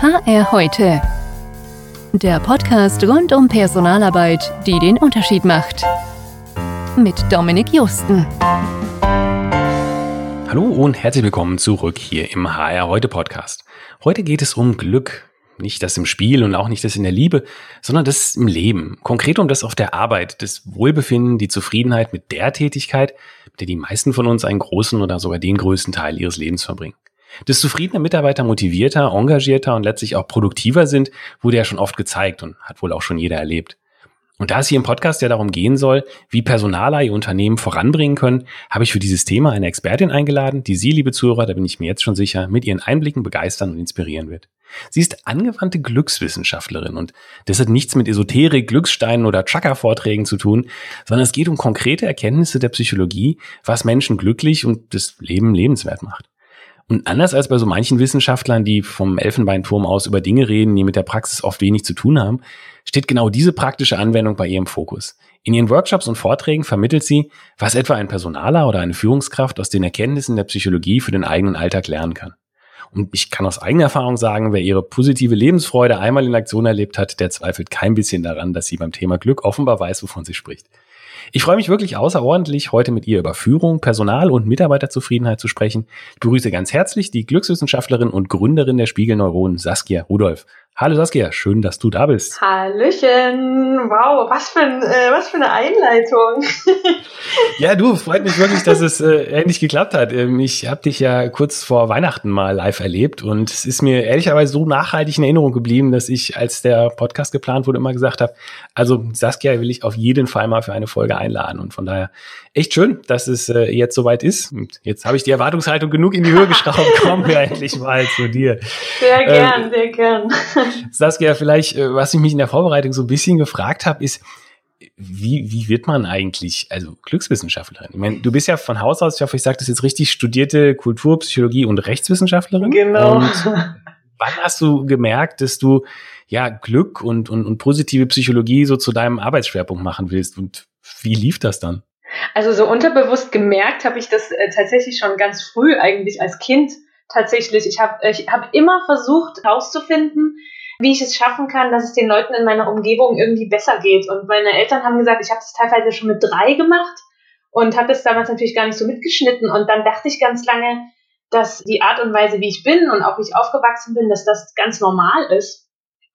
HR heute. Der Podcast rund um Personalarbeit, die den Unterschied macht. Mit Dominik Justen. Hallo und herzlich willkommen zurück hier im HR heute Podcast. Heute geht es um Glück. Nicht das im Spiel und auch nicht das in der Liebe, sondern das im Leben. Konkret um das auf der Arbeit, das Wohlbefinden, die Zufriedenheit mit der Tätigkeit, mit der die meisten von uns einen großen oder sogar den größten Teil ihres Lebens verbringen. Dass zufriedene Mitarbeiter motivierter, engagierter und letztlich auch produktiver sind, wurde ja schon oft gezeigt und hat wohl auch schon jeder erlebt. Und da es hier im Podcast ja darum gehen soll, wie Personaler ihr Unternehmen voranbringen können, habe ich für dieses Thema eine Expertin eingeladen, die Sie, liebe Zuhörer, da bin ich mir jetzt schon sicher, mit ihren Einblicken begeistern und inspirieren wird. Sie ist angewandte Glückswissenschaftlerin und das hat nichts mit Esoterik, Glückssteinen oder Chakra-Vorträgen zu tun, sondern es geht um konkrete Erkenntnisse der Psychologie, was Menschen glücklich und das Leben lebenswert macht. Und anders als bei so manchen Wissenschaftlern, die vom Elfenbeinturm aus über Dinge reden, die mit der Praxis oft wenig zu tun haben, steht genau diese praktische Anwendung bei ihr im Fokus. In ihren Workshops und Vorträgen vermittelt sie, was etwa ein Personaler oder eine Führungskraft aus den Erkenntnissen der Psychologie für den eigenen Alltag lernen kann. Und ich kann aus eigener Erfahrung sagen, wer ihre positive Lebensfreude einmal in Aktion erlebt hat, der zweifelt kein bisschen daran, dass sie beim Thema Glück offenbar weiß, wovon sie spricht. Ich freue mich wirklich außerordentlich, heute mit ihr über Führung, Personal und Mitarbeiterzufriedenheit zu sprechen. Ich begrüße ganz herzlich die Glückswissenschaftlerin und Gründerin der Spiegelneuronen, Saskia Rudolph. Hallo Saskia, schön, dass du da bist. Hallöchen, wow, was für, ein, äh, was für eine Einleitung. ja, du, freut mich wirklich, dass es äh, ähnlich geklappt hat. Ähm, ich habe dich ja kurz vor Weihnachten mal live erlebt und es ist mir ehrlicherweise so nachhaltig in Erinnerung geblieben, dass ich, als der Podcast geplant wurde, immer gesagt habe, also Saskia will ich auf jeden Fall mal für eine Folge einladen und von daher echt schön, dass es äh, jetzt soweit ist. Und jetzt habe ich die Erwartungshaltung genug in die Höhe geschraubt, kommen wir endlich mal zu dir. Sehr gern, ähm, sehr gern. Saskia, vielleicht, äh, was ich mich in der Vorbereitung so ein bisschen gefragt habe, ist, wie, wie wird man eigentlich, also Glückswissenschaftlerin? Ich meine, du bist ja von Haus aus, ich hoffe, ich sage das jetzt richtig, studierte Kultur, Psychologie und Rechtswissenschaftlerin. Genau. Und wann hast du gemerkt, dass du ja Glück und, und, und positive Psychologie so zu deinem Arbeitsschwerpunkt machen willst? Und wie lief das dann? Also so unterbewusst gemerkt habe ich das äh, tatsächlich schon ganz früh eigentlich als Kind tatsächlich. Ich habe ich hab immer versucht herauszufinden, wie ich es schaffen kann, dass es den Leuten in meiner Umgebung irgendwie besser geht. Und meine Eltern haben gesagt, ich habe das teilweise schon mit drei gemacht und habe das damals natürlich gar nicht so mitgeschnitten. Und dann dachte ich ganz lange, dass die Art und Weise, wie ich bin und auch wie ich aufgewachsen bin, dass das ganz normal ist.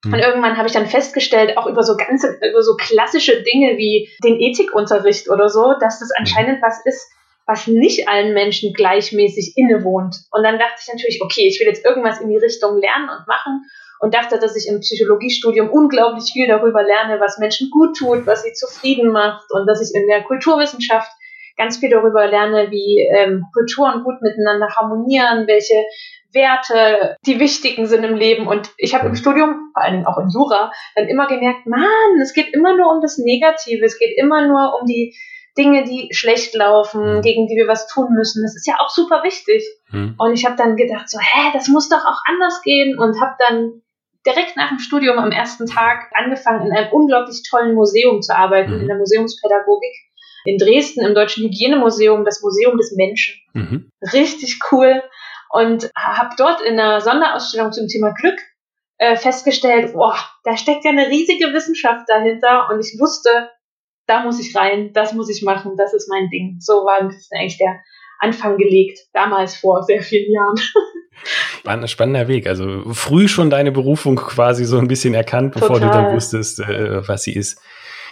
Und hm. irgendwann habe ich dann festgestellt, auch über so ganze, über so klassische Dinge wie den Ethikunterricht oder so, dass das anscheinend was ist, was nicht allen Menschen gleichmäßig innewohnt. Und dann dachte ich natürlich, okay, ich will jetzt irgendwas in die Richtung lernen und machen und dachte, dass ich im Psychologiestudium unglaublich viel darüber lerne, was Menschen gut tut, was sie zufrieden macht und dass ich in der Kulturwissenschaft ganz viel darüber lerne, wie ähm, Kulturen gut miteinander harmonieren, welche Werte die wichtigen sind im Leben. Und ich habe im Studium, vor allen Dingen auch in Jura, dann immer gemerkt, man, es geht immer nur um das Negative, es geht immer nur um die Dinge, die schlecht laufen, mhm. gegen die wir was tun müssen. Das ist ja auch super wichtig. Mhm. Und ich habe dann gedacht, so, hä, das muss doch auch anders gehen und habe dann direkt nach dem Studium am ersten Tag angefangen, in einem unglaublich tollen Museum zu arbeiten, mhm. in der Museumspädagogik in Dresden im Deutschen Hygienemuseum, das Museum des Menschen. Mhm. Richtig cool. Und habe dort in einer Sonderausstellung zum Thema Glück äh, festgestellt, boah, da steckt ja eine riesige Wissenschaft dahinter. Und ich wusste, da muss ich rein, das muss ich machen, das ist mein Ding. So war eigentlich der Anfang gelegt, damals vor sehr vielen Jahren. Spannender, spannender Weg. Also früh schon deine Berufung quasi so ein bisschen erkannt, bevor Total. du dann wusstest, äh, was sie ist.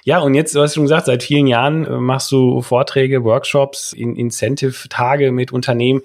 Ja, und jetzt, du hast schon gesagt, seit vielen Jahren äh, machst du Vorträge, Workshops, in Incentive-Tage mit Unternehmen.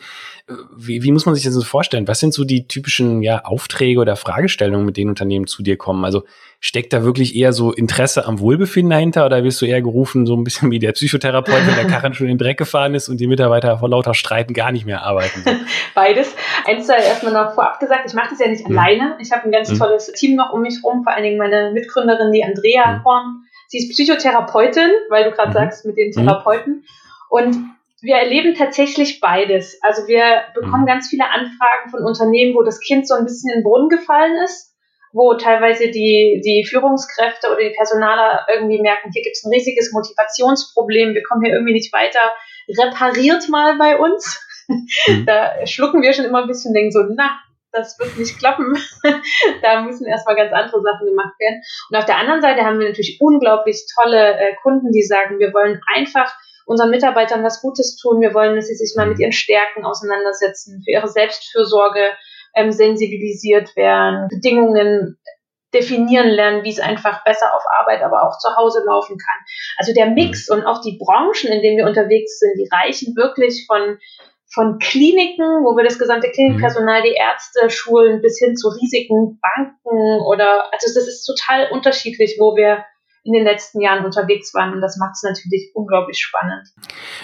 Wie, wie muss man sich das so vorstellen? Was sind so die typischen ja, Aufträge oder Fragestellungen, mit denen Unternehmen zu dir kommen? Also steckt da wirklich eher so Interesse am Wohlbefinden dahinter oder wirst du eher gerufen, so ein bisschen wie der Psychotherapeut, wenn der Karren schon in den Dreck gefahren ist und die Mitarbeiter vor lauter Streiten gar nicht mehr arbeiten? Beides. Eins sei erstmal noch vorab gesagt, ich mache das ja nicht mhm. alleine. Ich habe ein ganz mhm. tolles Team noch um mich rum, vor allen Dingen meine Mitgründerin, die Andrea mhm. Horn. Sie ist Psychotherapeutin, weil du gerade mhm. sagst, mit den mhm. Therapeuten. Und wir erleben tatsächlich beides. Also wir bekommen mhm. ganz viele Anfragen von Unternehmen, wo das Kind so ein bisschen in den Brunnen gefallen ist, wo teilweise die, die Führungskräfte oder die Personaler irgendwie merken, hier gibt es ein riesiges Motivationsproblem, wir kommen hier irgendwie nicht weiter, repariert mal bei uns. Mhm. Da schlucken wir schon immer ein bisschen, denken so, na, das wird nicht klappen. da müssen erstmal ganz andere Sachen gemacht werden. Und auf der anderen Seite haben wir natürlich unglaublich tolle äh, Kunden, die sagen, wir wollen einfach unseren Mitarbeitern was Gutes tun. Wir wollen, dass sie sich mal mit ihren Stärken auseinandersetzen, für ihre Selbstfürsorge ähm, sensibilisiert werden, Bedingungen definieren lernen, wie es einfach besser auf Arbeit, aber auch zu Hause laufen kann. Also der Mix und auch die Branchen, in denen wir unterwegs sind, die reichen wirklich von von Kliniken, wo wir das gesamte Klinikpersonal, die Ärzte schulen, bis hin zu riesigen Banken oder, also das ist total unterschiedlich, wo wir in den letzten Jahren unterwegs waren und das macht es natürlich unglaublich spannend.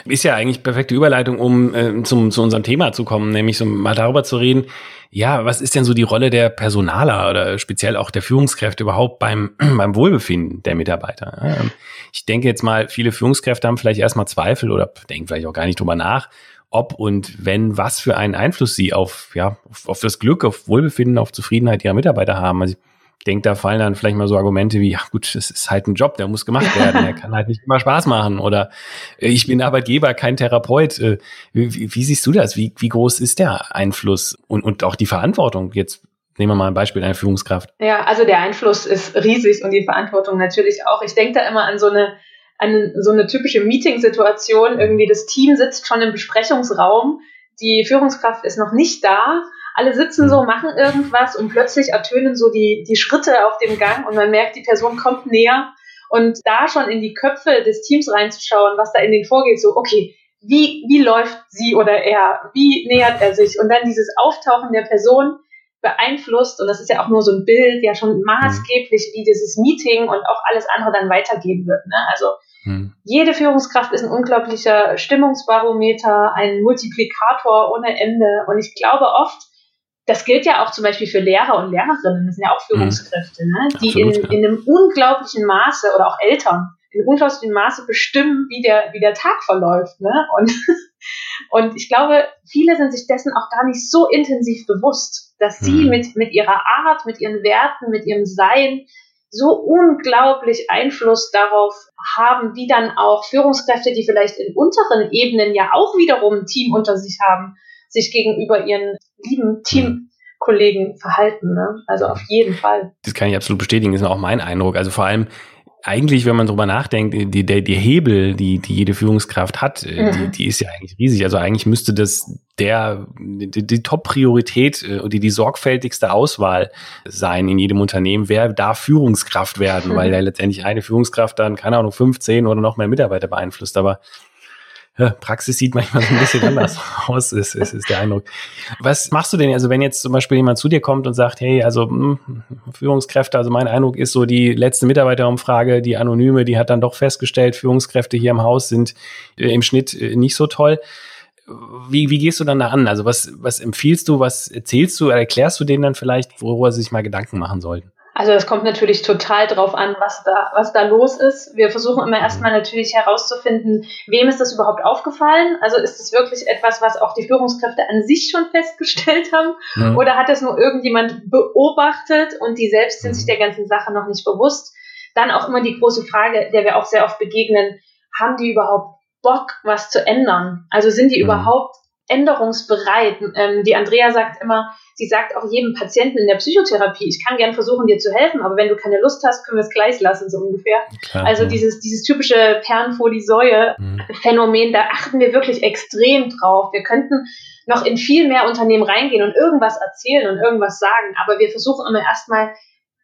Ist ja eigentlich perfekte Überleitung, um äh, zum, zu unserem Thema zu kommen, nämlich so mal darüber zu reden, ja, was ist denn so die Rolle der Personaler oder speziell auch der Führungskräfte überhaupt beim, beim Wohlbefinden der Mitarbeiter? Ähm, ich denke jetzt mal, viele Führungskräfte haben vielleicht erstmal Zweifel oder denken vielleicht auch gar nicht drüber nach, ob und wenn, was für einen Einfluss sie auf, ja, auf, auf das Glück, auf Wohlbefinden, auf Zufriedenheit ihrer Mitarbeiter haben. Also ich denke, da fallen dann vielleicht mal so Argumente wie, ja gut, das ist halt ein Job, der muss gemacht werden, der kann halt nicht immer Spaß machen oder äh, ich bin Arbeitgeber, kein Therapeut. Äh, wie, wie siehst du das? Wie, wie groß ist der Einfluss und, und auch die Verantwortung jetzt Nehmen wir mal ein Beispiel einer Führungskraft. Ja, also der Einfluss ist riesig und die Verantwortung natürlich auch. Ich denke da immer an so eine eine, so eine typische Meeting-Situation. Irgendwie das Team sitzt schon im Besprechungsraum, die Führungskraft ist noch nicht da, alle sitzen so, machen irgendwas und plötzlich ertönen so die, die Schritte auf dem Gang und man merkt, die Person kommt näher. Und da schon in die Köpfe des Teams reinzuschauen, was da in den vorgeht, so, okay, wie, wie läuft sie oder er? Wie nähert er sich? Und dann dieses Auftauchen der Person beeinflusst, und das ist ja auch nur so ein Bild, ja schon maßgeblich, wie dieses Meeting und auch alles andere dann weitergehen wird. Ne? Also hm. Jede Führungskraft ist ein unglaublicher Stimmungsbarometer, ein Multiplikator ohne Ende. Und ich glaube oft, das gilt ja auch zum Beispiel für Lehrer und Lehrerinnen, das sind ja auch hm. Führungskräfte, ne? die Absolut, in, ja. in einem unglaublichen Maße oder auch Eltern in einem unglaublichen Maße bestimmen, wie der, wie der Tag verläuft. Ne? Und, und ich glaube, viele sind sich dessen auch gar nicht so intensiv bewusst, dass sie hm. mit, mit ihrer Art, mit ihren Werten, mit ihrem Sein so unglaublich Einfluss darauf haben, wie dann auch Führungskräfte, die vielleicht in unteren Ebenen ja auch wiederum ein Team unter sich haben, sich gegenüber ihren lieben Teamkollegen verhalten. Ne? Also auf jeden Fall. Das kann ich absolut bestätigen, das ist auch mein Eindruck. Also vor allem eigentlich, wenn man drüber nachdenkt, die, der, die Hebel, die, die jede Führungskraft hat, äh, mhm. die, die ist ja eigentlich riesig. Also eigentlich müsste das der, die, die Top-Priorität und äh, die, die sorgfältigste Auswahl sein in jedem Unternehmen, wer darf Führungskraft werden, mhm. weil ja letztendlich eine Führungskraft dann, keine Ahnung, 15 oder noch mehr Mitarbeiter beeinflusst. Aber Praxis sieht manchmal ein bisschen anders aus, ist, ist, ist der Eindruck. Was machst du denn, also wenn jetzt zum Beispiel jemand zu dir kommt und sagt, hey, also mh, hm, Führungskräfte, also mein Eindruck ist so, die letzte Mitarbeiterumfrage, die anonyme, die hat dann doch festgestellt, Führungskräfte hier im Haus sind äh, im Schnitt äh, nicht so toll. Wie, wie gehst du dann da an? Also was, was empfiehlst du, was erzählst du, erklärst du denen dann vielleicht, worüber sie sich mal Gedanken machen sollten? Also es kommt natürlich total drauf an, was da, was da los ist. Wir versuchen immer erstmal natürlich herauszufinden, wem ist das überhaupt aufgefallen? Also ist es wirklich etwas, was auch die Führungskräfte an sich schon festgestellt haben? Mhm. Oder hat es nur irgendjemand beobachtet und die selbst sind sich der ganzen Sache noch nicht bewusst? Dann auch immer die große Frage, der wir auch sehr oft begegnen, haben die überhaupt Bock, was zu ändern? Also sind die mhm. überhaupt änderungsbereit. Ähm, die Andrea sagt immer, sie sagt auch jedem Patienten in der Psychotherapie, ich kann gern versuchen, dir zu helfen, aber wenn du keine Lust hast, können wir es gleich lassen, so ungefähr. Klar, also ja. dieses, dieses typische Perlen vor die Säue-Phänomen, mhm. da achten wir wirklich extrem drauf. Wir könnten noch in viel mehr Unternehmen reingehen und irgendwas erzählen und irgendwas sagen, aber wir versuchen immer erstmal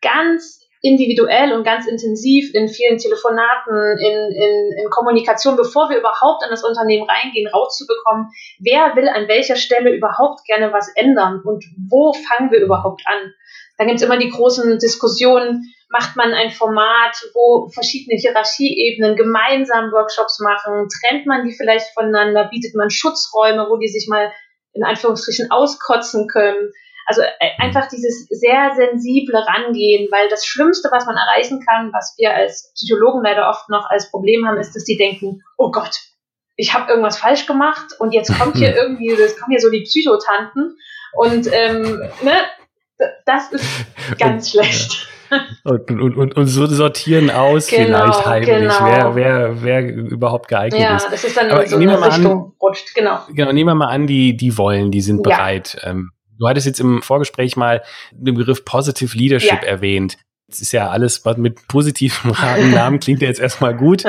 ganz individuell und ganz intensiv in vielen Telefonaten, in, in, in Kommunikation, bevor wir überhaupt an das Unternehmen reingehen, rauszubekommen, wer will an welcher Stelle überhaupt gerne was ändern und wo fangen wir überhaupt an. Da gibt es immer die großen Diskussionen, macht man ein Format, wo verschiedene Hierarchieebenen gemeinsam Workshops machen, trennt man die vielleicht voneinander, bietet man Schutzräume, wo die sich mal in Anführungsstrichen auskotzen können also äh, einfach dieses sehr sensible Rangehen, weil das Schlimmste, was man erreichen kann, was wir als Psychologen leider oft noch als Problem haben, ist, dass die denken, oh Gott, ich habe irgendwas falsch gemacht und jetzt kommt hier irgendwie, es kommen hier so die Psychotanten und ähm, ne, das ist ganz schlecht. Und, und, und, und so sortieren aus genau, vielleicht heimlich, genau. wer, wer, wer überhaupt geeignet ja, ist. Ja, das ist dann Aber so eine Richtung an, rutscht, genau. Genau, nehmen wir mal an, die, die wollen, die sind ja. bereit. Ähm, Du hattest jetzt im Vorgespräch mal den Begriff Positive Leadership ja. erwähnt. Es ist ja alles, was mit positivem Namen klingt ja jetzt erstmal gut,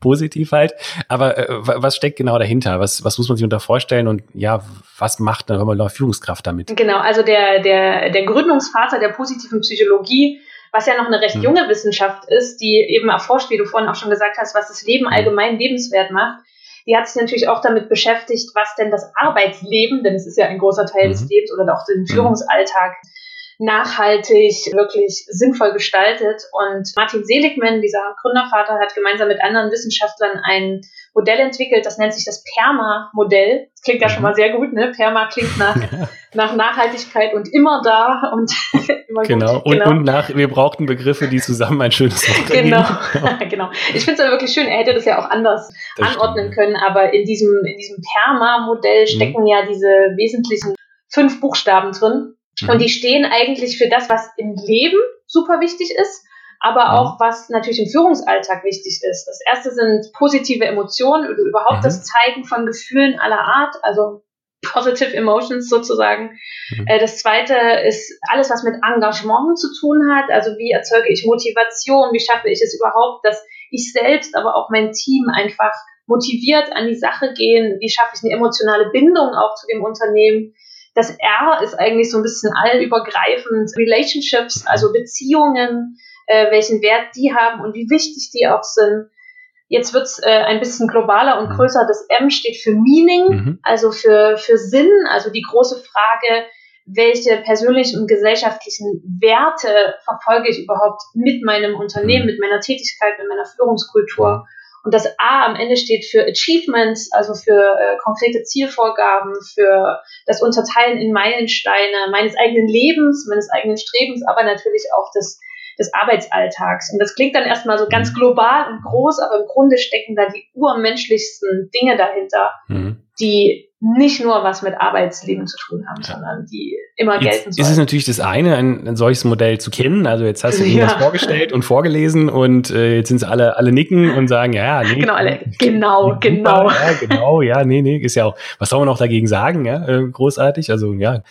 positiv halt. Aber äh, was steckt genau dahinter? Was, was muss man sich unter vorstellen und ja, was macht eine, eine Führungskraft damit? Genau, also der, der, der Gründungsvater der positiven Psychologie, was ja noch eine recht hm. junge Wissenschaft ist, die eben erforscht, wie du vorhin auch schon gesagt hast, was das Leben hm. allgemein lebenswert macht. Die hat sich natürlich auch damit beschäftigt, was denn das Arbeitsleben, denn es ist ja ein großer Teil mhm. des Lebens oder auch den hm. Führungsalltag, nachhaltig, wirklich sinnvoll gestaltet. Und Martin Seligman, dieser Gründervater, hat gemeinsam mit anderen Wissenschaftlern ein Modell entwickelt, das nennt sich das PERMA-Modell. Klingt ja schon mal sehr gut, ne? PERMA klingt nach, nach Nachhaltigkeit und immer da und immer genau. gut. Und, genau. und nach, wir brauchten Begriffe, die zusammen ein schönes Wort Genau, genau. Ich finde es aber wirklich schön, er hätte das ja auch anders das anordnen stimmt. können, aber in diesem, in diesem PERMA-Modell mhm. stecken mhm. ja diese wesentlichen fünf Buchstaben drin. Mhm. Und die stehen eigentlich für das, was im Leben super wichtig ist, aber mhm. auch was natürlich im Führungsalltag wichtig ist. Das erste sind positive Emotionen oder überhaupt mhm. das Zeigen von Gefühlen aller Art, also positive emotions sozusagen. Mhm. Äh, das zweite ist alles, was mit Engagement zu tun hat. Also wie erzeuge ich Motivation? Wie schaffe ich es überhaupt, dass ich selbst, aber auch mein Team einfach motiviert an die Sache gehen? Wie schaffe ich eine emotionale Bindung auch zu dem Unternehmen? Das R ist eigentlich so ein bisschen allübergreifend. Relationships, also Beziehungen, äh, welchen Wert die haben und wie wichtig die auch sind. Jetzt wird's äh, ein bisschen globaler und mhm. größer. Das M steht für Meaning, mhm. also für, für Sinn, also die große Frage, welche persönlichen und gesellschaftlichen Werte verfolge ich überhaupt mit meinem Unternehmen, mhm. mit meiner Tätigkeit, mit meiner Führungskultur. Und das A am Ende steht für Achievements, also für äh, konkrete Zielvorgaben, für das Unterteilen in Meilensteine meines eigenen Lebens, meines eigenen Strebens, aber natürlich auch des, des Arbeitsalltags. Und das klingt dann erstmal so ganz global und groß, aber im Grunde stecken da die urmenschlichsten Dinge dahinter, mhm. die nicht nur was mit Arbeitsleben zu tun haben, sondern die immer jetzt gelten sollen. Ist es natürlich das eine, ein, ein solches Modell zu kennen. Also jetzt hast du ja. das vorgestellt und vorgelesen und äh, jetzt sind sie alle, alle nicken und sagen, ja, nee. Genau, alle, genau, genau. Ja, genau, ja, nee, nee, ist ja auch, was soll man noch dagegen sagen, ja, äh, großartig, also ja.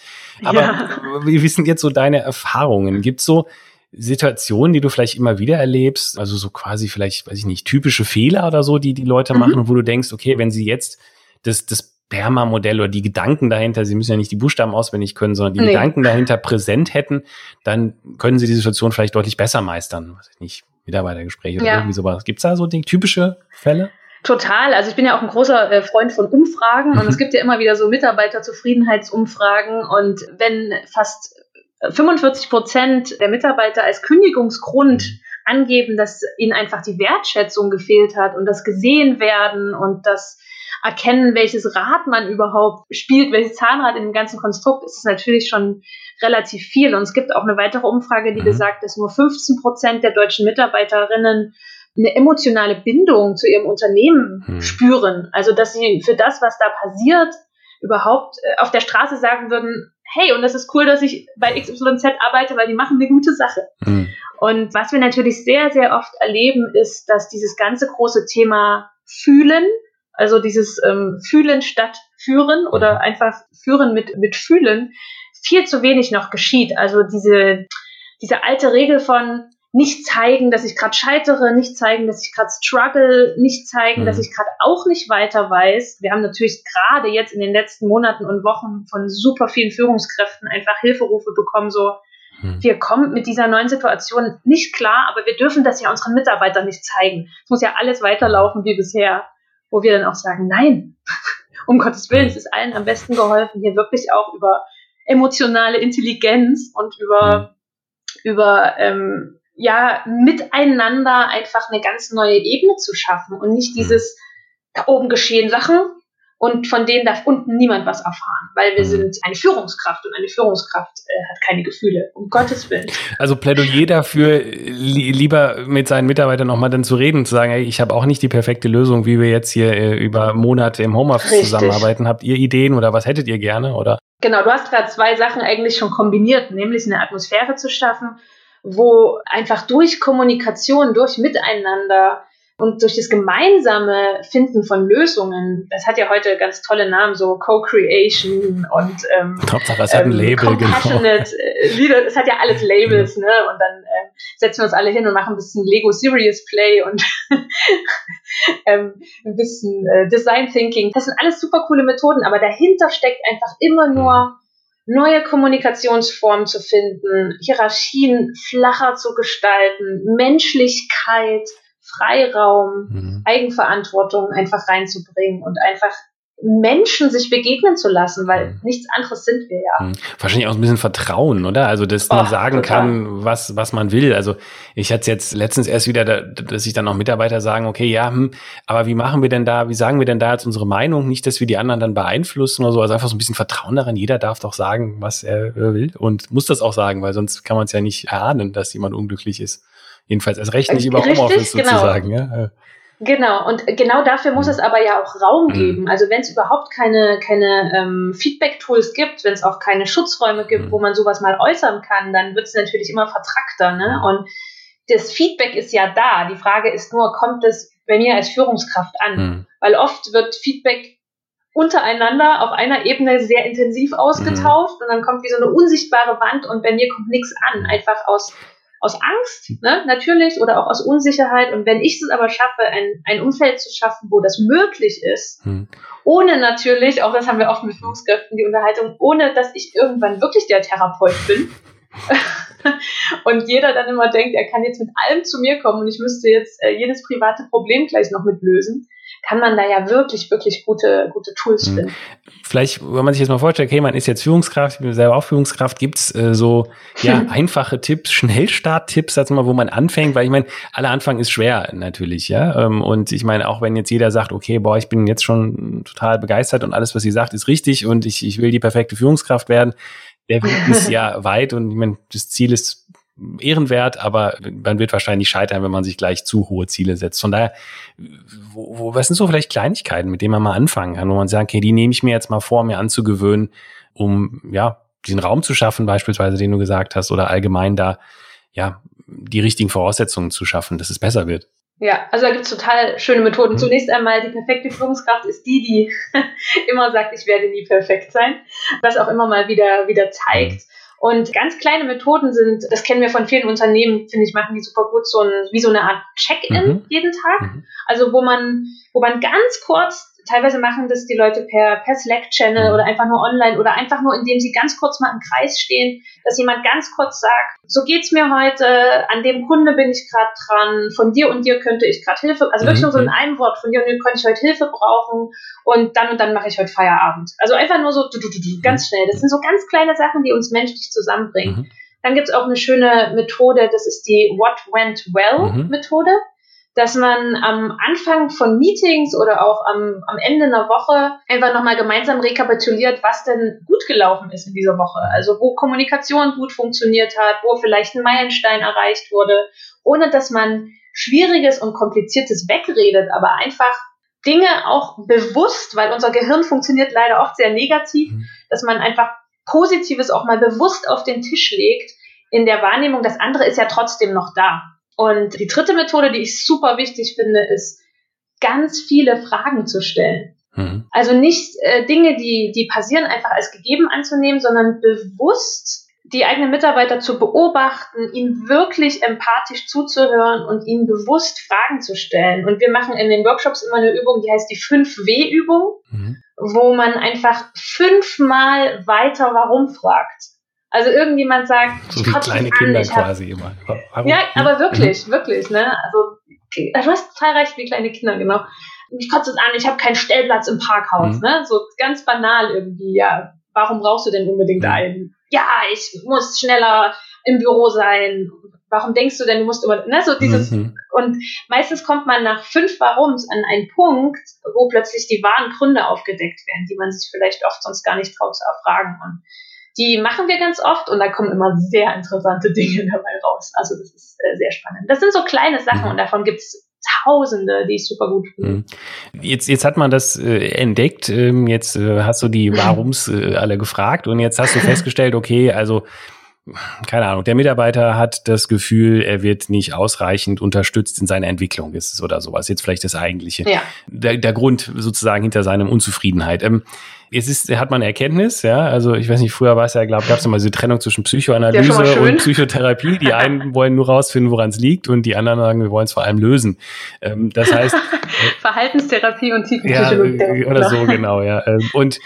Aber ja. wir wissen jetzt so deine Erfahrungen. Gibt's so Situationen, die du vielleicht immer wieder erlebst, also so quasi vielleicht, weiß ich nicht, typische Fehler oder so, die die Leute mhm. machen, wo du denkst, okay, wenn sie jetzt das, das Perma-Modell oder die Gedanken dahinter, Sie müssen ja nicht die Buchstaben auswendig können, sondern die nee. Gedanken dahinter präsent hätten, dann können Sie die Situation vielleicht deutlich besser meistern. Was ich nicht, Mitarbeitergespräche ja. oder irgendwie sowas. Gibt es da so die typische Fälle? Total. Also ich bin ja auch ein großer äh, Freund von Umfragen mhm. und es gibt ja immer wieder so Mitarbeiterzufriedenheitsumfragen und wenn fast 45 Prozent der Mitarbeiter als Kündigungsgrund angeben, dass ihnen einfach die Wertschätzung gefehlt hat und das gesehen werden und das erkennen, welches Rad man überhaupt spielt, welches Zahnrad in dem ganzen Konstrukt, ist es natürlich schon relativ viel. Und es gibt auch eine weitere Umfrage, die mhm. besagt, dass nur 15 Prozent der deutschen Mitarbeiterinnen eine emotionale Bindung zu ihrem Unternehmen mhm. spüren. Also, dass sie für das, was da passiert, überhaupt äh, auf der Straße sagen würden, hey, und das ist cool, dass ich bei XYZ arbeite, weil die machen eine gute Sache. Mhm. Und was wir natürlich sehr, sehr oft erleben, ist, dass dieses ganze große Thema Fühlen also dieses ähm, Fühlen statt Führen oder mhm. einfach Führen mit, mit Fühlen viel zu wenig noch geschieht. Also diese, diese alte Regel von nicht zeigen, dass ich gerade scheitere, nicht zeigen, dass ich gerade struggle, nicht zeigen, mhm. dass ich gerade auch nicht weiter weiß. Wir haben natürlich gerade jetzt in den letzten Monaten und Wochen von super vielen Führungskräften einfach Hilferufe bekommen, so mhm. wir kommen mit dieser neuen Situation nicht klar, aber wir dürfen das ja unseren Mitarbeitern nicht zeigen. Es muss ja alles weiterlaufen wie bisher wo wir dann auch sagen, nein, um Gottes Willen, es ist allen am besten geholfen, hier wirklich auch über emotionale Intelligenz und über, über ähm, ja, miteinander einfach eine ganz neue Ebene zu schaffen und nicht dieses, da oben geschehen Sachen, und von denen darf unten niemand was erfahren, weil wir mhm. sind eine Führungskraft und eine Führungskraft äh, hat keine Gefühle, um Gottes Willen. Also Plädoyer dafür, li lieber mit seinen Mitarbeitern nochmal dann zu reden, zu sagen, ey, ich habe auch nicht die perfekte Lösung, wie wir jetzt hier äh, über Monate im Homeoffice Richtig. zusammenarbeiten. Habt ihr Ideen oder was hättet ihr gerne? Oder? Genau, du hast gerade zwei Sachen eigentlich schon kombiniert, nämlich eine Atmosphäre zu schaffen, wo einfach durch Kommunikation, durch Miteinander Und durch das gemeinsame Finden von Lösungen, das hat ja heute ganz tolle Namen, so Co-Creation und ähm, Hauptsache, es hat ein ähm, Label, genau. Compassionate genau. Es hat ja alles Labels, ne? Und dann äh, setzen wir uns alle hin und machen ein bisschen Lego Serious Play und ähm, ein bisschen äh, Design Thinking. Das sind alles super coole Methoden, aber dahinter steckt einfach immer nur neue Kommunikationsformen zu finden, Hierarchien flacher zu gestalten, Menschlichkeit, Freiraum, mhm. Eigenverantwortung einfach reinzubringen und einfach Menschen sich begegnen zu lassen, weil mhm. nichts anderes sind wir ja. Mhm. Wahrscheinlich auch ein bisschen Vertrauen, oder? Also, dass oh, man sagen total. kann, was, was man will. Also, ich hatte jetzt letztens erst wieder, dass sich dann auch Mitarbeiter sagen, okay, ja, hm, aber wie machen wir denn da, wie sagen wir denn da jetzt unsere Meinung? Nicht, dass wir die anderen dann beeinflussen oder so. Also einfach so ein bisschen Vertrauen daran. Jeder darf doch sagen, was er will und muss das auch sagen, weil sonst kann man es ja nicht erahnen, dass jemand unglücklich ist. Jedenfalls erst recht nicht über Homeoffice genau. sozusagen. Ja. Genau, und genau dafür muss es aber ja auch Raum mhm. geben. Also wenn es überhaupt keine, keine ähm, Feedback-Tools gibt, wenn es auch keine Schutzräume gibt, mhm. wo man sowas mal äußern kann, dann wird es natürlich immer vertrackter. Ne? Mhm. Und das Feedback ist ja da. Die Frage ist nur, kommt es bei mir als Führungskraft an? Mhm. Weil oft wird Feedback untereinander auf einer Ebene sehr intensiv ausgetauscht mhm. und dann kommt wie so eine unsichtbare Wand und bei mir kommt nichts an. Einfach aus aus Angst, ne, natürlich, oder auch aus Unsicherheit. Und wenn ich es aber schaffe, ein, ein Umfeld zu schaffen, wo das möglich ist, hm. ohne natürlich, auch das haben wir oft mit Führungskräften, die Unterhaltung, ohne dass ich irgendwann wirklich der Therapeut bin. und jeder dann immer denkt, er kann jetzt mit allem zu mir kommen und ich müsste jetzt äh, jedes private Problem gleich noch mit lösen kann man da ja wirklich, wirklich gute, gute Tools mhm. finden. Vielleicht, wenn man sich jetzt mal vorstellt, okay, man ist jetzt Führungskraft, ich bin selber auch Führungskraft, gibt's äh, so ja, einfache Tipps, Schnellstart-Tipps, sag mal, wo man anfängt, weil ich meine, alle Anfang ist schwer natürlich, ja. Ähm, und ich meine, auch wenn jetzt jeder sagt, okay, boah, ich bin jetzt schon total begeistert und alles, was sie sagt, ist richtig und ich, ich will die perfekte Führungskraft werden, der Weg ist ja weit und ich meine, das Ziel ist ehrenwert, aber man wird wahrscheinlich scheitern, wenn man sich gleich zu hohe Ziele setzt. Von daher, wo, wo, was sind so vielleicht Kleinigkeiten, mit denen man mal anfangen kann, wo man sagt, okay, die nehme ich mir jetzt mal vor, mir anzugewöhnen, um ja diesen Raum zu schaffen, beispielsweise, den du gesagt hast, oder allgemein da ja die richtigen Voraussetzungen zu schaffen, dass es besser wird. Ja, also da gibt es total schöne Methoden. Mhm. Zunächst einmal, die perfekte Führungskraft ist die, die immer sagt, ich werde nie perfekt sein. Was auch immer mal wieder, wieder zeigt, mhm. Und ganz kleine Methoden sind, das kennen wir von vielen Unternehmen, finde ich, machen die super gut, so ein, wie so eine Art Check-in mhm. jeden Tag. Mhm. Also wo man, wo man ganz kurz teilweise machen das die Leute per, per Slack-Channel mhm. oder einfach nur online oder einfach nur, indem sie ganz kurz mal im Kreis stehen, dass jemand ganz kurz sagt, so geht's mir heute, an dem Kunde bin ich gerade dran, von dir und dir könnte ich gerade Hilfe, also wirklich nur so in mhm. einem Wort, von dir und dir könnte ich heute Hilfe brauchen und dann und dann mache ich heute Feierabend. Also einfach nur so du, du, du, ganz mhm. schnell. Das sind so ganz kleine Sachen, die uns menschlich zusammenbringen. Mhm. Dann gibt's auch eine schöne Methode, das ist die What Went Well Methode dass man am Anfang von Meetings oder auch am, am Ende einer Woche einfach nochmal gemeinsam rekapituliert, was denn gut gelaufen ist in dieser Woche. Also wo Kommunikation gut funktioniert hat, wo vielleicht ein Meilenstein erreicht wurde, ohne dass man Schwieriges und Kompliziertes wegredet, aber einfach Dinge auch bewusst, weil unser Gehirn funktioniert leider oft sehr negativ, mhm. dass man einfach Positives auch mal bewusst auf den Tisch legt, in der Wahrnehmung, das andere ist ja trotzdem noch da. Und die dritte Methode, die ich super wichtig finde, ist, ganz viele Fragen zu stellen. Mhm. Also nicht äh, Dinge, die, die passieren, einfach als gegeben anzunehmen, sondern bewusst die eigenen Mitarbeiter zu beobachten, ihnen wirklich empathisch zuzuhören und ihnen bewusst Fragen zu stellen. Und wir machen in den Workshops immer eine Übung, die heißt die 5W-Übung, mhm. wo man einfach fünfmal weiter warum fragt. Also irgendjemand sagt, so wie kleine Kinder an, quasi immer. Warum? Ja, aber wirklich, mhm. wirklich, ne? Also du hast total recht, wie kleine Kinder, genau. Ich kotze es an, ich habe keinen Stellplatz im Parkhaus, mhm. ne? So ganz banal irgendwie, ja. Warum brauchst du denn unbedingt mhm. einen? Ja, ich muss schneller im Büro sein. Warum denkst du denn, du musst immer, ne, so dieses, mhm. und meistens kommt man nach fünf Warums an einen Punkt, wo plötzlich die wahren Gründe aufgedeckt werden, die man sich vielleicht oft sonst gar nicht traut zu erfragen. Und die machen wir ganz oft und da kommen immer sehr interessante Dinge dabei raus. Also das ist äh, sehr spannend. Das sind so kleine Sachen mhm. und davon gibt es Tausende, die ich super gut finde. Mhm. Jetzt, jetzt hat man das äh, entdeckt, ähm, jetzt äh, hast du die Warums äh, alle gefragt und jetzt hast du festgestellt, okay, also keine Ahnung, der Mitarbeiter hat das Gefühl, er wird nicht ausreichend unterstützt in seiner Entwicklung ist es oder sowas. Jetzt vielleicht das eigentliche. Ja. Der, der Grund sozusagen hinter seinem Unzufriedenheit. Ähm, jetzt ist, hat man Erkenntnis, ja. Also ich weiß nicht, früher war es ja, glaube gab es immer diese Trennung zwischen Psychoanalyse und Psychotherapie. Die einen wollen nur rausfinden, woran es liegt, und die anderen sagen, wir wollen es vor allem lösen. Ähm, das heißt Verhaltenstherapie und Tiefenpsychologie. Ja, oder so, genau, ja. Ähm, und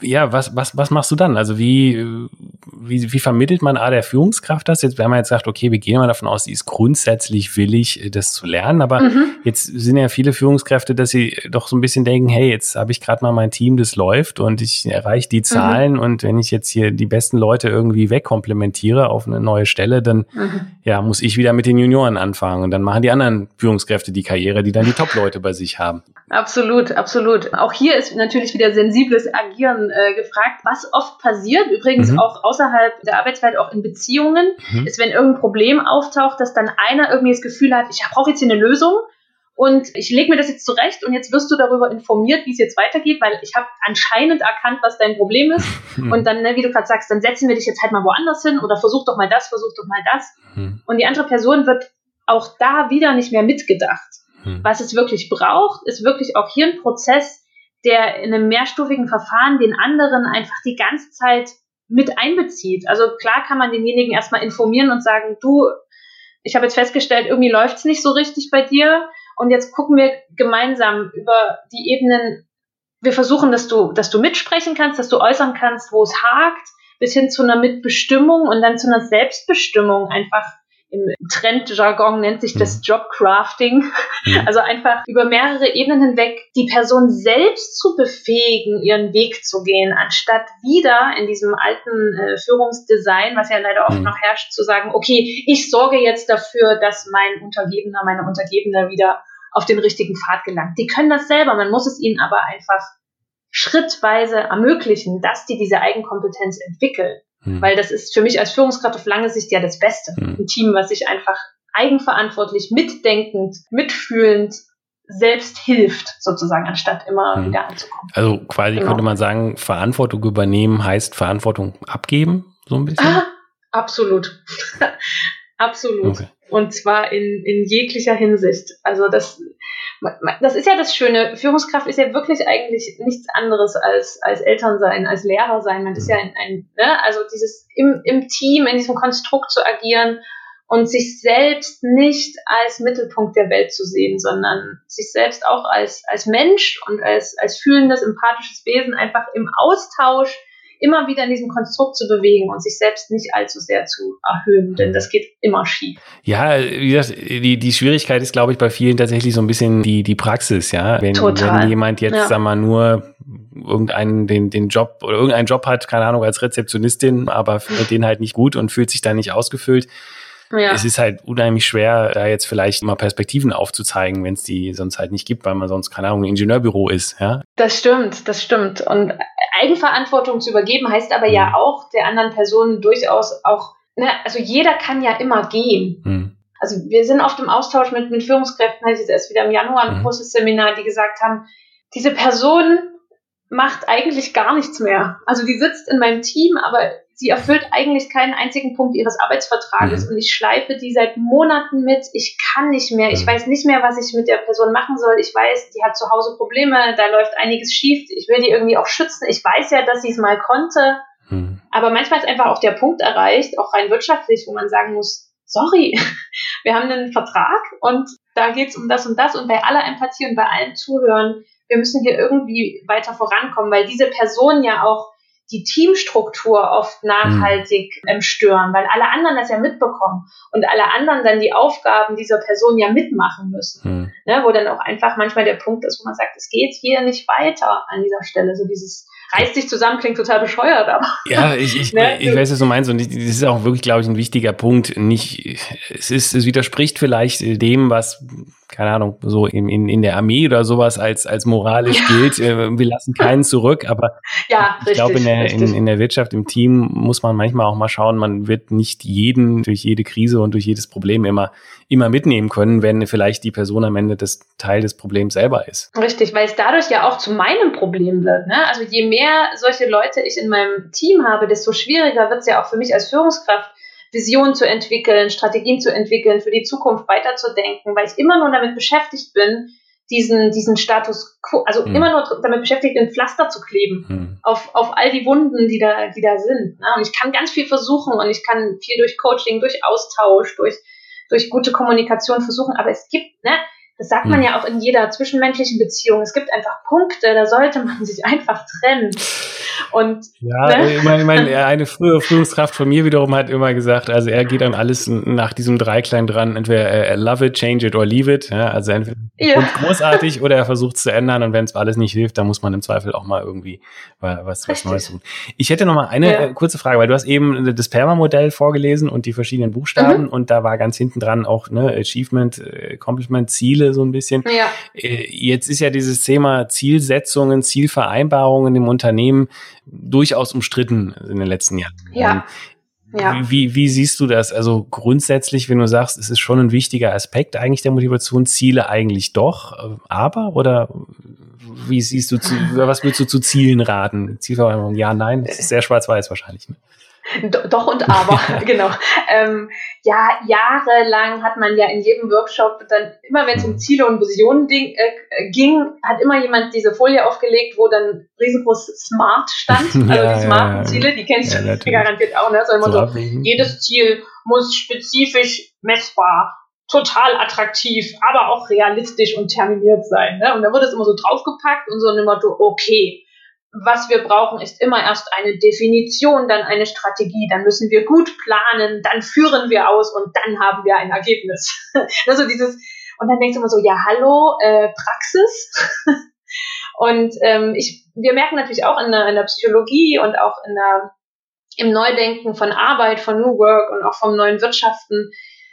ja, was, was, was machst du dann? Also wie, wie, wie vermittelt man A der Führungskraft das? Jetzt, wenn man jetzt sagt, okay, wir gehen mal davon aus, sie ist grundsätzlich willig, äh, das zu lernen, aber mhm. jetzt sind ja viele Führungskräfte, dass sie doch so ein bisschen denken, hey, jetzt habe ich gerade mal mein Team, das läuft und ich erreiche die mhm. Zahlen mhm. und wenn ich jetzt hier die besten Leute irgendwie wegkomplementiere auf eine neue Stelle, dann mhm. ja, muss ich wieder mit den Junioren anfangen und dann machen die anderen Führungskräfte die Karriere, die dann die Top-Leute bei sich haben. Absolut, absolut. Auch hier ist natürlich wieder sensibles Agieren äh, gefragt, was oft passiert, übrigens mhm. auch außerhalb der Arbeitswelt, auch in Beziehungen, mhm. ist, wenn irgendein Problem auftaucht, dass dann einer irgendwie das Gefühl hat, ich brauche jetzt hier eine Lösung und ich lege mir das jetzt zurecht und jetzt wirst du darüber informiert, wie es jetzt weitergeht, weil ich habe anscheinend erkannt, was dein Problem ist. Mhm. Und dann, ne, wie du gerade sagst, dann setzen wir dich jetzt halt mal woanders hin oder versuch doch mal das, versuch doch mal das. Mhm. Und die andere Person wird auch da wieder nicht mehr mitgedacht. Hm. Was es wirklich braucht, ist wirklich auch hier ein Prozess, der in einem mehrstufigen Verfahren den anderen einfach die ganze Zeit mit einbezieht. Also klar kann man denjenigen erstmal informieren und sagen, du, ich habe jetzt festgestellt, irgendwie läuft es nicht so richtig bei dir und jetzt gucken wir gemeinsam über die Ebenen, wir versuchen, dass du, dass du mitsprechen kannst, dass du äußern kannst, wo es hakt, bis hin zu einer Mitbestimmung und dann zu einer Selbstbestimmung einfach im Trendjargon nennt sich das mhm. Jobcrafting. Mhm. Also einfach über mehrere Ebenen hinweg die Person selbst zu befähigen, ihren Weg zu gehen, anstatt wieder in diesem alten äh, Führungsdesign, was ja leider oft mhm. noch herrscht, zu sagen, okay, ich sorge jetzt dafür, dass mein Untergebener, meine Untergebene wieder auf den richtigen Pfad gelangt. Die können das selber, man muss es ihnen aber einfach schrittweise ermöglichen, dass die diese Eigenkompetenz entwickeln. Mhm. Weil das ist für mich als Führungskraft auf lange Sicht ja das Beste. Mhm. Ein Team, was sich einfach eigenverantwortlich, mitdenkend, mitfühlend selbst hilft, sozusagen, anstatt immer mhm. wieder anzukommen. Also quasi genau. könnte man sagen, Verantwortung übernehmen heißt Verantwortung abgeben, so ein bisschen? Ah, absolut. absolut. Okay. Und zwar in, in jeglicher Hinsicht. Also das das ist ja das Schöne. Führungskraft ist ja wirklich eigentlich nichts anderes als, als Eltern sein, als Lehrer sein. Man ist ja ein, ein ne? also dieses im, im Team, in diesem Konstrukt zu agieren und sich selbst nicht als Mittelpunkt der Welt zu sehen, sondern sich selbst auch als, als Mensch und als, als fühlendes, empathisches Wesen einfach im Austausch immer wieder in diesem Konstrukt zu bewegen und sich selbst nicht allzu sehr zu erhöhen, denn das geht immer schief. Ja, wie gesagt, die, die Schwierigkeit ist, glaube ich, bei vielen tatsächlich so ein bisschen die, die Praxis, ja. Wenn, Total. wenn jemand jetzt, ja. sag mal, nur irgendeinen, den, den Job oder irgendeinen Job hat, keine Ahnung, als Rezeptionistin, aber findet den halt nicht gut und fühlt sich da nicht ausgefüllt, ja. Es ist halt unheimlich schwer, da jetzt vielleicht mal Perspektiven aufzuzeigen, wenn es die sonst halt nicht gibt, weil man sonst, keine Ahnung, ein Ingenieurbüro ist, ja. Das stimmt, das stimmt. Und Eigenverantwortung zu übergeben heißt aber mhm. ja auch der anderen Person durchaus auch, ne, also jeder kann ja immer gehen. Mhm. Also wir sind oft im Austausch mit, mit Führungskräften, hatte ich jetzt erst wieder im Januar ein mhm. großes Seminar, die gesagt haben, diese Person macht eigentlich gar nichts mehr. Also die sitzt in meinem Team, aber sie erfüllt eigentlich keinen einzigen Punkt ihres Arbeitsvertrages mhm. und ich schleife die seit Monaten mit. Ich kann nicht mehr. Ich mhm. weiß nicht mehr, was ich mit der Person machen soll. Ich weiß, die hat zu Hause Probleme, da läuft einiges schief. Ich will die irgendwie auch schützen. Ich weiß ja, dass sie es mal konnte. Mhm. Aber manchmal ist einfach auch der Punkt erreicht, auch rein wirtschaftlich, wo man sagen muss, sorry, wir haben einen Vertrag und da geht es um das und das und bei aller Empathie und bei allem Zuhören, wir müssen hier irgendwie weiter vorankommen, weil diese Person ja auch die Teamstruktur oft nachhaltig mhm. ähm, stören, weil alle anderen das ja mitbekommen und alle anderen dann die Aufgaben dieser Person ja mitmachen müssen. Mhm. Ne, wo dann auch einfach manchmal der Punkt ist, wo man sagt, es geht hier nicht weiter an dieser Stelle. So dieses reißt sich zusammen, klingt total bescheuert, aber. Ja, ich, ich, ne? ich weiß, was du meinst. Und das ist auch wirklich, glaube ich, ein wichtiger Punkt. Nicht, es ist, es widerspricht vielleicht dem, was, keine Ahnung, so in, in, in der Armee oder sowas als, als moralisch ja. gilt. Äh, wir lassen keinen zurück, aber ja, ich glaube, in der, in, in der Wirtschaft, im Team muss man manchmal auch mal schauen, man wird nicht jeden durch jede Krise und durch jedes Problem immer, immer mitnehmen können, wenn vielleicht die Person am Ende das Teil des Problems selber ist. Richtig, weil es dadurch ja auch zu meinem Problem wird. Ne? Also je mehr solche Leute ich in meinem Team habe, desto schwieriger wird es ja auch für mich als Führungskraft, Visionen zu entwickeln, Strategien zu entwickeln, für die Zukunft weiterzudenken, weil ich immer nur damit beschäftigt bin, diesen, diesen Status quo, also mhm. immer nur damit beschäftigt bin, Pflaster zu kleben mhm. auf, auf all die Wunden, die da, die da sind. Ne? Und ich kann ganz viel versuchen und ich kann viel durch Coaching, durch Austausch, durch, durch gute Kommunikation versuchen, aber es gibt, ne, das sagt man hm. ja auch in jeder zwischenmenschlichen Beziehung. Es gibt einfach Punkte, da sollte man sich einfach trennen. Und, ja, ne? ich meine, ich meine, eine frühere Führungskraft von mir wiederum hat immer gesagt, also er geht an alles nach diesem Dreiklein dran, entweder er love it, change it or leave it. Ja, also entweder ja. großartig oder er versucht es zu ändern und wenn es alles nicht hilft, dann muss man im Zweifel auch mal irgendwie was, was Neues tun. Ich hätte noch mal eine ja. Äh, kurze Frage, weil du hast eben das Perma-Modell vorgelesen und die verschiedenen Buchstaben mhm. und da war ganz hinten dran auch ne, Achievement, äh, Compliment, So ein bisschen. Ja. Äh, jetzt ist ja dieses Thema Zielsetzungen, Zielvereinbarungen im Unternehmen durchaus umstritten in den letzten Jahren. Ja. Ähm, ja. Wie, wie siehst du das? Also grundsätzlich, wenn du sagst, es ist schon ein wichtiger Aspekt eigentlich der Motivation, Ziele eigentlich doch, äh, aber oder wie siehst du zu, was würdest du zu Zielen raten? Zielvereinbarung, ja, nein, das ist sehr schwarz-weiß wahrscheinlich. Ne? Doch und aber, genau. Ähm, ja, jahrelang hat man ja in jedem Workshop dann, immer wenn es um Ziele und Visionen ding, äh, ging, hat immer jemand diese Folie aufgelegt, wo dann riesengroß Smart stand. Also ja, die smarten ja, ja. Ziele, die kennst du garantiert auch, ne? So, so, jedes Ziel muss spezifisch messbar total attraktiv, aber auch realistisch und terminiert sein. Ne? Und da wurde es immer so draufgepackt und so immer so, okay, was wir brauchen, ist immer erst eine Definition, dann eine Strategie, dann müssen wir gut planen, dann führen wir aus und dann haben wir ein Ergebnis. also dieses, und dann denkst du immer so, ja, hallo, äh, Praxis. und ähm, ich, wir merken natürlich auch in der, in der Psychologie und auch in der, im Neudenken von Arbeit, von New Work und auch vom neuen Wirtschaften,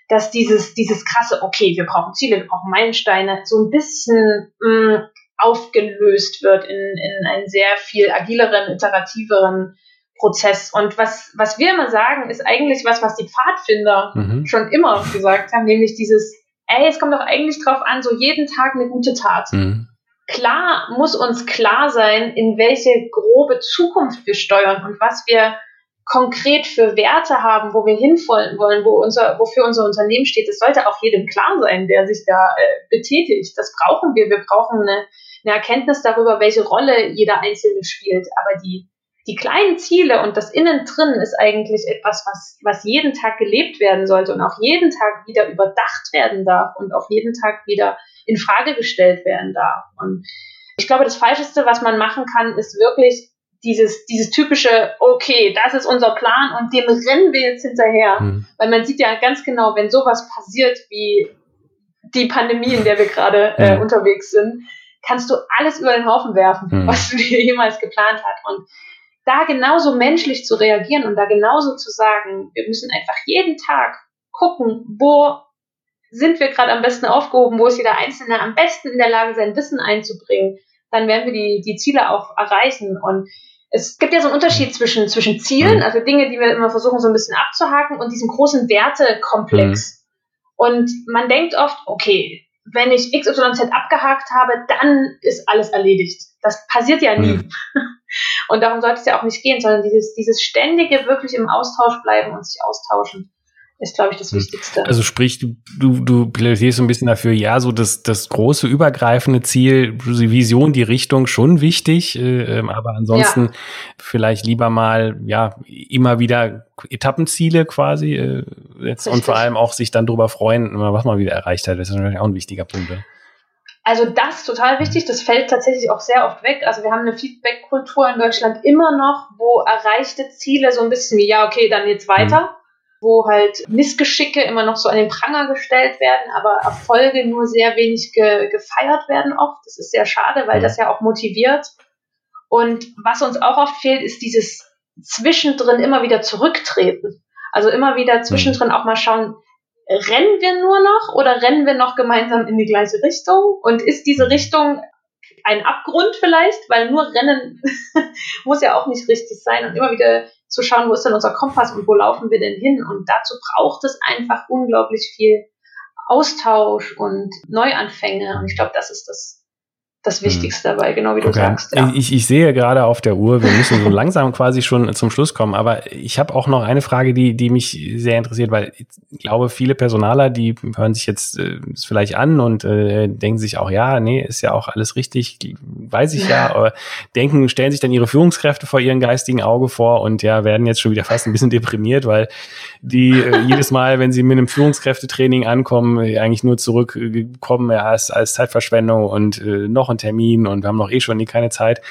dass dieses, dieses krasse, okay, wir brauchen Ziele, wir brauchen Meilensteine, so ein bisschen mh, mm, aufgelöst wird in, in einen sehr viel agileren, iterativeren Prozess. Und was, was wir immer sagen, ist eigentlich was, was die Pfadfinder mhm. schon immer gesagt haben, nämlich dieses, ey, es kommt doch eigentlich drauf an, so jeden Tag eine gute Tat. Mhm. Klar muss uns klar sein, in welche grobe Zukunft wir steuern und was wir konkret für Werte haben, wo wir hinfolgen wollen, wo unser, wofür unser Unternehmen steht, das sollte auch jedem klar sein, der sich da äh, betätigt. Das brauchen wir. Wir brauchen eine, eine Erkenntnis darüber, welche Rolle jeder Einzelne spielt. Aber die, die kleinen Ziele und das Innen drin ist eigentlich etwas, was, was jeden Tag gelebt werden sollte und auch jeden Tag wieder überdacht werden darf und auch jeden Tag wieder in Frage gestellt werden darf. Und ich glaube, das Falscheste, was man machen kann, ist wirklich dieses, dieses typische, okay, das ist unser Plan und dem rennen wir jetzt hinterher. Mhm. Weil man sieht ja ganz genau, wenn sowas passiert wie die Pandemie, in der wir gerade äh, mhm. unterwegs sind, kannst du alles über den Haufen werfen, mhm. was du dir jemals geplant hast. Und da genauso menschlich zu reagieren und da genauso zu sagen, wir müssen einfach jeden Tag gucken, wo sind wir gerade am besten aufgehoben, wo ist jeder Einzelne am besten in der Lage, sein Wissen einzubringen, dann werden wir die, die Ziele auch erreichen. Und es gibt ja so einen Unterschied zwischen, zwischen Zielen, mhm. also Dinge, die wir immer versuchen so ein bisschen abzuhaken und diesem großen Wertekomplex. Mhm. Und man denkt oft, okay, wenn ich XYZ abgehakt habe, dann ist alles erledigt. Das passiert ja nie. Mhm. Und darum sollte es ja auch nicht gehen, sondern dieses, dieses ständige wirklich im Austausch bleiben und sich austauschen ist, glaube ich, das hm. Wichtigste. Also sprich, du, du, du plädierst so ein bisschen dafür, ja, so das, das große übergreifende Ziel, die Vision, die Richtung schon wichtig, äh, ähm, aber ansonsten ja. vielleicht lieber mal, ja, immer wieder Etappenziele quasi äh, jetzt und vor allem auch sich dann darüber freuen, was man wieder erreicht hat. Das ist natürlich auch ein wichtiger Punkt. Ja. Also das ist total wichtig, das fällt tatsächlich auch sehr oft weg. Also wir haben eine Feedback-Kultur in Deutschland immer noch, wo erreichte Ziele so ein bisschen wie, ja, okay, dann jetzt weiter. Mhm wo halt Missgeschicke immer noch so an den Pranger gestellt werden, aber Erfolge nur sehr wenig ge gefeiert werden oft. Das ist sehr schade, weil das ja auch motiviert. Und was uns auch oft fehlt, ist dieses zwischendrin immer wieder zurücktreten. Also immer wieder zwischendrin auch mal schauen, rennen wir nur noch oder rennen wir noch gemeinsam in die gleiche Richtung? Und ist diese Richtung ein Abgrund vielleicht? Weil nur Rennen muss ja auch nicht richtig sein und immer wieder zu schauen, wo ist denn unser Kompass und wo laufen wir denn hin? Und dazu braucht es einfach unglaublich viel Austausch und Neuanfänge. Und ich glaube, das ist das, das hm. Wichtigste dabei, genau wie du okay. sagst. Ja. Ich, ich sehe gerade auf der Uhr, wir müssen so langsam quasi schon zum Schluss kommen, aber ich habe auch noch eine Frage, die, die mich sehr interessiert, weil ich glaube, viele Personaler, die hören sich jetzt äh, vielleicht an und äh, denken sich auch, ja, nee, ist ja auch alles richtig, weiß ich ja, aber denken, stellen sich dann ihre Führungskräfte vor ihren geistigen Auge vor und ja, werden jetzt schon wieder fast ein bisschen deprimiert, weil die äh, jedes Mal, wenn sie mit einem Führungskräftetraining ankommen, eigentlich nur zurückkommen ja, als, als Zeitverschwendung und äh, noch einen Termin und wir haben noch eh schon nie keine Zeit.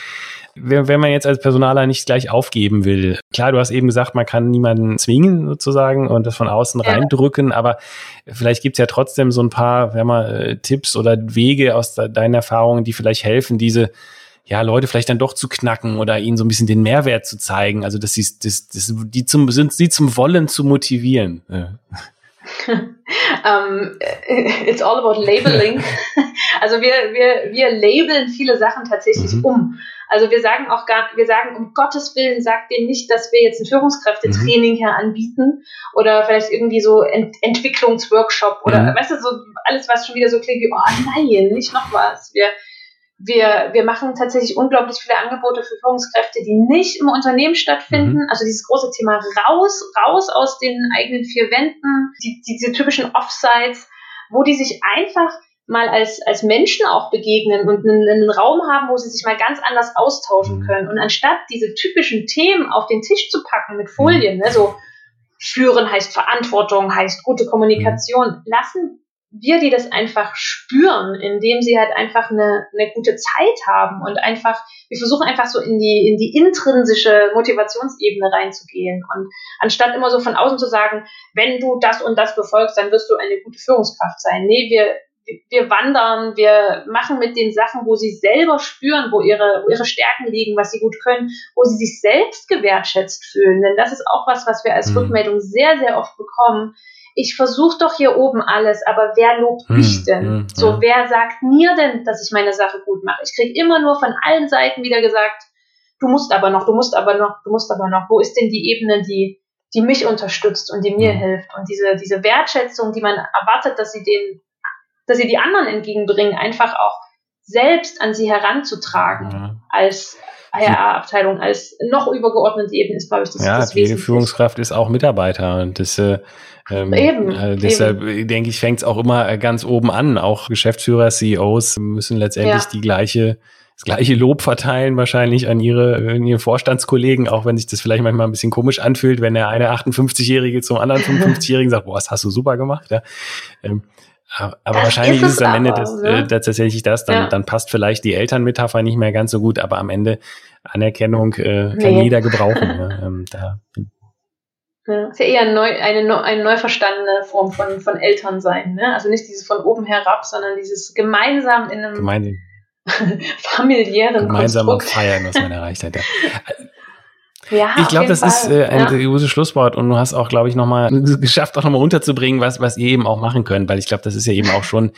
Wenn, wenn man jetzt als Personaler nicht gleich aufgeben will, klar, du hast eben gesagt, man kann niemanden zwingen sozusagen und das von außen ja. reindrücken, aber vielleicht gibt's ja trotzdem so ein paar wenn man, äh, Tipps oder Wege aus de deinen Erfahrungen, die vielleicht helfen, diese ja, Leute vielleicht dann doch zu knacken oder ihnen so ein bisschen den Mehrwert zu zeigen, also dass sie das, das, die zum sind sie zum Wollen zu motivieren. Ja. Um, it's all about labeling. also wir, wir, wir labeln viele Sachen tatsächlich mhm. um. Also wir sagen auch gar, wir sagen um Gottes Willen, sagt denen nicht, dass wir jetzt ein Führungskräftetraining mhm. hier anbieten oder vielleicht irgendwie so Ent Entwicklungsworkshop oder mhm. weißt du, so alles, was schon wieder so klingt wie, oh nein, nicht noch was. Wir, wir, wir machen tatsächlich unglaublich viele Angebote für Führungskräfte, die nicht im Unternehmen stattfinden. Mhm. Also dieses große Thema raus, raus aus den eigenen vier Wänden, die, diese typischen Offsites, wo die sich einfach mal als, als Menschen auch begegnen und einen, einen Raum haben, wo sie sich mal ganz anders austauschen mhm. können. Und anstatt diese typischen Themen auf den Tisch zu packen mit Folien, ne, so führen heißt Verantwortung, heißt gute Kommunikation, mhm. lassen wir die das einfach spüren, indem sie halt einfach eine, eine gute Zeit haben und einfach, wir versuchen einfach so in die, in die intrinsische Motivationsebene reinzugehen und anstatt immer so von außen zu sagen, wenn du das und das befolgst, dann wirst du eine gute Führungskraft sein. Nee, wir, wir wandern, wir machen mit den Sachen, wo sie selber spüren, wo ihre, wo ihre Stärken liegen, was sie gut können, wo sie sich selbst gewertschätzt fühlen. Denn das ist auch was, was wir als mhm. Rückmeldung sehr, sehr oft bekommen ich versuche doch hier oben alles, aber wer lobt hm, mich denn? Hm, so, ja. wer sagt mir denn, dass ich meine Sache gut mache? Ich kriege immer nur von allen Seiten wieder gesagt, du musst aber noch, du musst aber noch, du musst aber noch. Wo ist denn die Ebene, die, die mich unterstützt und die mir hm. hilft? Und diese, diese Wertschätzung, die man erwartet, dass sie den, dass sie die anderen entgegenbringen, einfach auch selbst an sie heranzutragen ja. als HR-Abteilung als noch übergeordnete Ebene ist, glaube ich, das Ja, das jede Führungskraft ist auch Mitarbeiter und das äh, ähm, äh, deshalb eben. denke ich, fängt es auch immer ganz oben an. Auch Geschäftsführer, CEOs müssen letztendlich ja. die gleiche das gleiche Lob verteilen wahrscheinlich an ihre, an ihre Vorstandskollegen, auch wenn sich das vielleicht manchmal ein bisschen komisch anfühlt, wenn der eine 58-Jährige zum anderen 55-Jährigen sagt, boah, das hast du super gemacht. Ja. Ähm, aber das wahrscheinlich ist es, am Ende das, ne? äh, tatsächlich das, dann, ja. dann passt vielleicht die Elternmetapher nicht mehr ganz so gut, aber am Ende Anerkennung äh, kann nee. jeder gebrauchen. ja. ähm, da. Ja, ist ja eher neu, eine, eine neu verstandene Form von, von Elternsein. Ne? Also nicht dieses von oben herab, sondern dieses gemeinsam in einem Gemeinsam. familiären Gemeinsam Konstrukt. feiern, was man erreicht hat. Ja. Ja, ich glaube, das Fall. ist äh, ein ja. gutes Schlusswort und du hast auch, glaube ich, nochmal geschafft, auch nochmal unterzubringen, was, was ihr eben auch machen könnt, weil ich glaube, das ist ja eben auch schon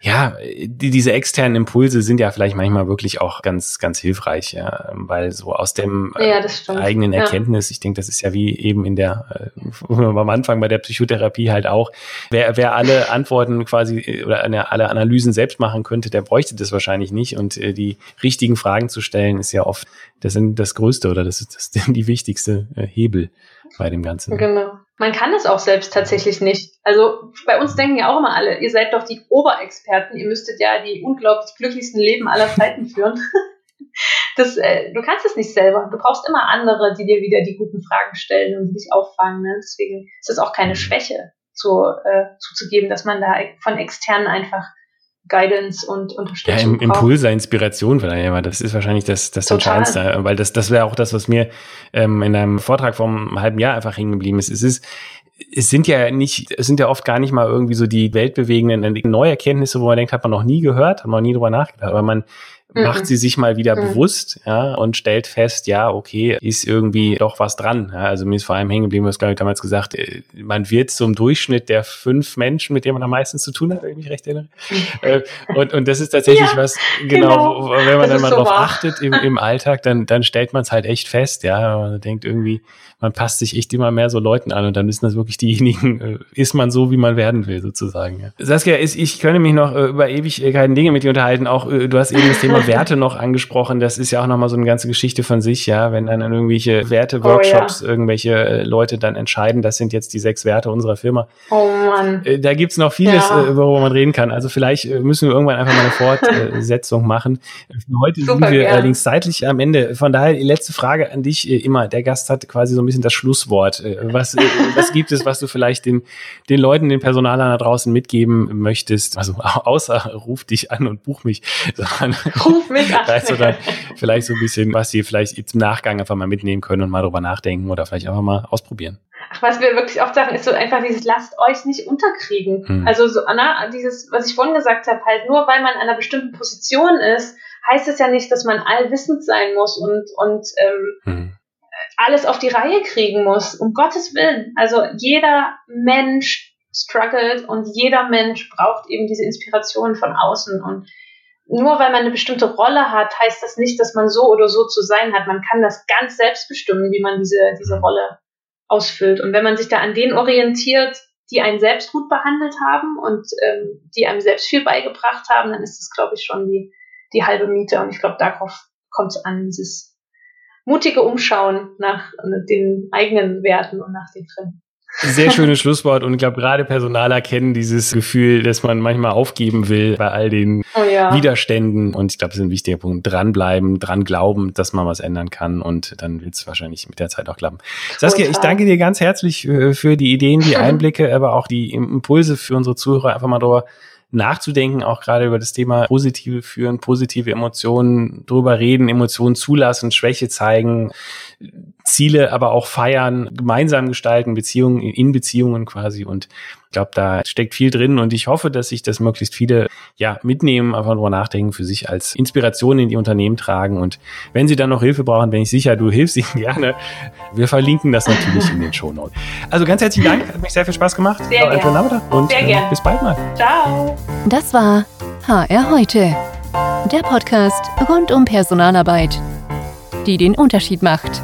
ja, die, diese externen Impulse sind ja vielleicht manchmal wirklich auch ganz, ganz hilfreich, ja, weil so aus dem ja, äh, eigenen Erkenntnis, ja. ich denke, das ist ja wie eben in der, äh, am Anfang bei der Psychotherapie halt auch, wer, wer alle Antworten quasi äh, oder eine, alle Analysen selbst machen könnte, der bräuchte das wahrscheinlich nicht und äh, die richtigen Fragen zu stellen ist ja oft das, sind das Größte oder das ist das, die wichtigste äh, Hebel bei dem Ganzen. Genau. Man kann es auch selbst tatsächlich nicht. Also bei uns denken ja auch immer alle, ihr seid doch die Oberexperten, ihr müsstet ja die unglaublich glücklichsten Leben aller Zeiten führen. Das, äh, du kannst es nicht selber. Du brauchst immer andere, die dir wieder die guten Fragen stellen und dich auffangen. Ne? Deswegen ist es auch keine Schwäche zu, äh, zuzugeben, dass man da von externen einfach Guidance und Unterstützung. Ja, im, Impulse, Inspiration vielleicht, aber das ist wahrscheinlich das, das Entscheidendste, weil das, das wäre auch das, was mir ähm, in einem Vortrag vom einem halben Jahr einfach hängen geblieben ist. Es ist, es sind ja nicht, es sind ja oft gar nicht mal irgendwie so die weltbewegenden neue Erkenntnisse, wo man denkt, hat man noch nie gehört, hat man noch nie drüber nachgedacht, aber man macht sie sich mal wieder mhm. bewusst, ja, und stellt fest, ja, okay, ist irgendwie doch was dran. Ja, also mir ist vor allem hängen geblieben, was glaube ich damals gesagt, äh, man wird zum Durchschnitt der fünf Menschen, mit denen man am meisten zu tun hat, wenn ich mich recht erinnere. Äh, und, und das ist tatsächlich ja, was, genau, genau, wenn man dann mal drauf wahr. achtet im, im Alltag, dann, dann stellt man es halt echt fest, ja, man denkt irgendwie, man passt sich echt immer mehr so Leuten an und dann müssen das wirklich diejenigen, äh, ist man so, wie man werden will, sozusagen. Ja. Saskia, ist, ich könnte mich noch äh, über Ewigkeiten Dinge mit dir unterhalten. Auch äh, du hast eben das Thema Werte noch angesprochen. Das ist ja auch nochmal so eine ganze Geschichte von sich, ja, wenn dann irgendwelche Werte-Workshops oh, ja. irgendwelche äh, Leute dann entscheiden, das sind jetzt die sechs Werte unserer Firma. Oh Mann. Äh, da gibt's noch vieles, ja. äh, worüber man reden kann. Also vielleicht äh, müssen wir irgendwann einfach mal eine Fortsetzung machen. Heute Super sind wir gern. allerdings zeitlich am Ende. Von daher die letzte Frage an dich äh, immer. Der Gast hat quasi so ein bisschen das Schlusswort. Äh, was, äh, was gibt es, was du vielleicht den, den Leuten, den Personalern da draußen mitgeben möchtest? Also außer ruf dich an und buch mich, sondern ruf mich an. weißt du, dann vielleicht so ein bisschen, was sie vielleicht im Nachgang einfach mal mitnehmen können und mal drüber nachdenken oder vielleicht einfach mal ausprobieren. Ach, was wir wirklich oft sagen, ist so einfach dieses, lasst euch nicht unterkriegen. Hm. Also so, na, dieses, was ich vorhin gesagt habe, halt nur weil man an einer bestimmten Position ist, heißt es ja nicht, dass man allwissend sein muss und, und ähm, hm alles auf die Reihe kriegen muss. Um Gottes Willen. Also jeder Mensch struggelt und jeder Mensch braucht eben diese Inspiration von außen. Und nur weil man eine bestimmte Rolle hat, heißt das nicht, dass man so oder so zu sein hat. Man kann das ganz selbst bestimmen, wie man diese, diese Rolle ausfüllt. Und wenn man sich da an denen orientiert, die einen selbst gut behandelt haben und ähm, die einem selbst viel beigebracht haben, dann ist das, glaube ich, schon die, die halbe Miete. Und ich glaube, darauf kommt es an, dieses mutige Umschauen nach den eigenen Werten und nach den Fremden. Sehr schönes Schlusswort und ich glaube, gerade Personaler kennen dieses Gefühl, dass man manchmal aufgeben will bei all den oh ja. Widerständen. Und ich glaube, das ist ein wichtiger Punkt. Dranbleiben, dran glauben, dass man was ändern kann und dann wird es wahrscheinlich mit der Zeit auch klappen. Saskia, Total. ich danke dir ganz herzlich äh, für die Ideen, die Einblicke, aber auch die Impulse für unsere Zuhörer, einfach mal drüber nachzudenken, auch gerade über das Thema positive führen, positive Emotionen, drüber reden, Emotionen zulassen, Schwäche zeigen, Ziele aber auch feiern, gemeinsam gestalten, Beziehungen in Beziehungen quasi. Und ich glaube, da steckt viel drin und ich hoffe, dass sich das möglichst viele ja mitnehmen, einfach drüber nachdenken, für sich als Inspiration in die Unternehmen tragen. Und wenn sie dann noch Hilfe brauchen, bin ich sicher, du hilfst ihnen gerne. Wir verlinken das natürlich in den Show Notes. Also ganz herzlichen Dank, hat mich sehr viel Spaß gemacht. Sehr gerne. Und sehr äh, bis bald mal. Ciao. Das war HR heute, der Podcast rund um Personalarbeit, die den Unterschied macht.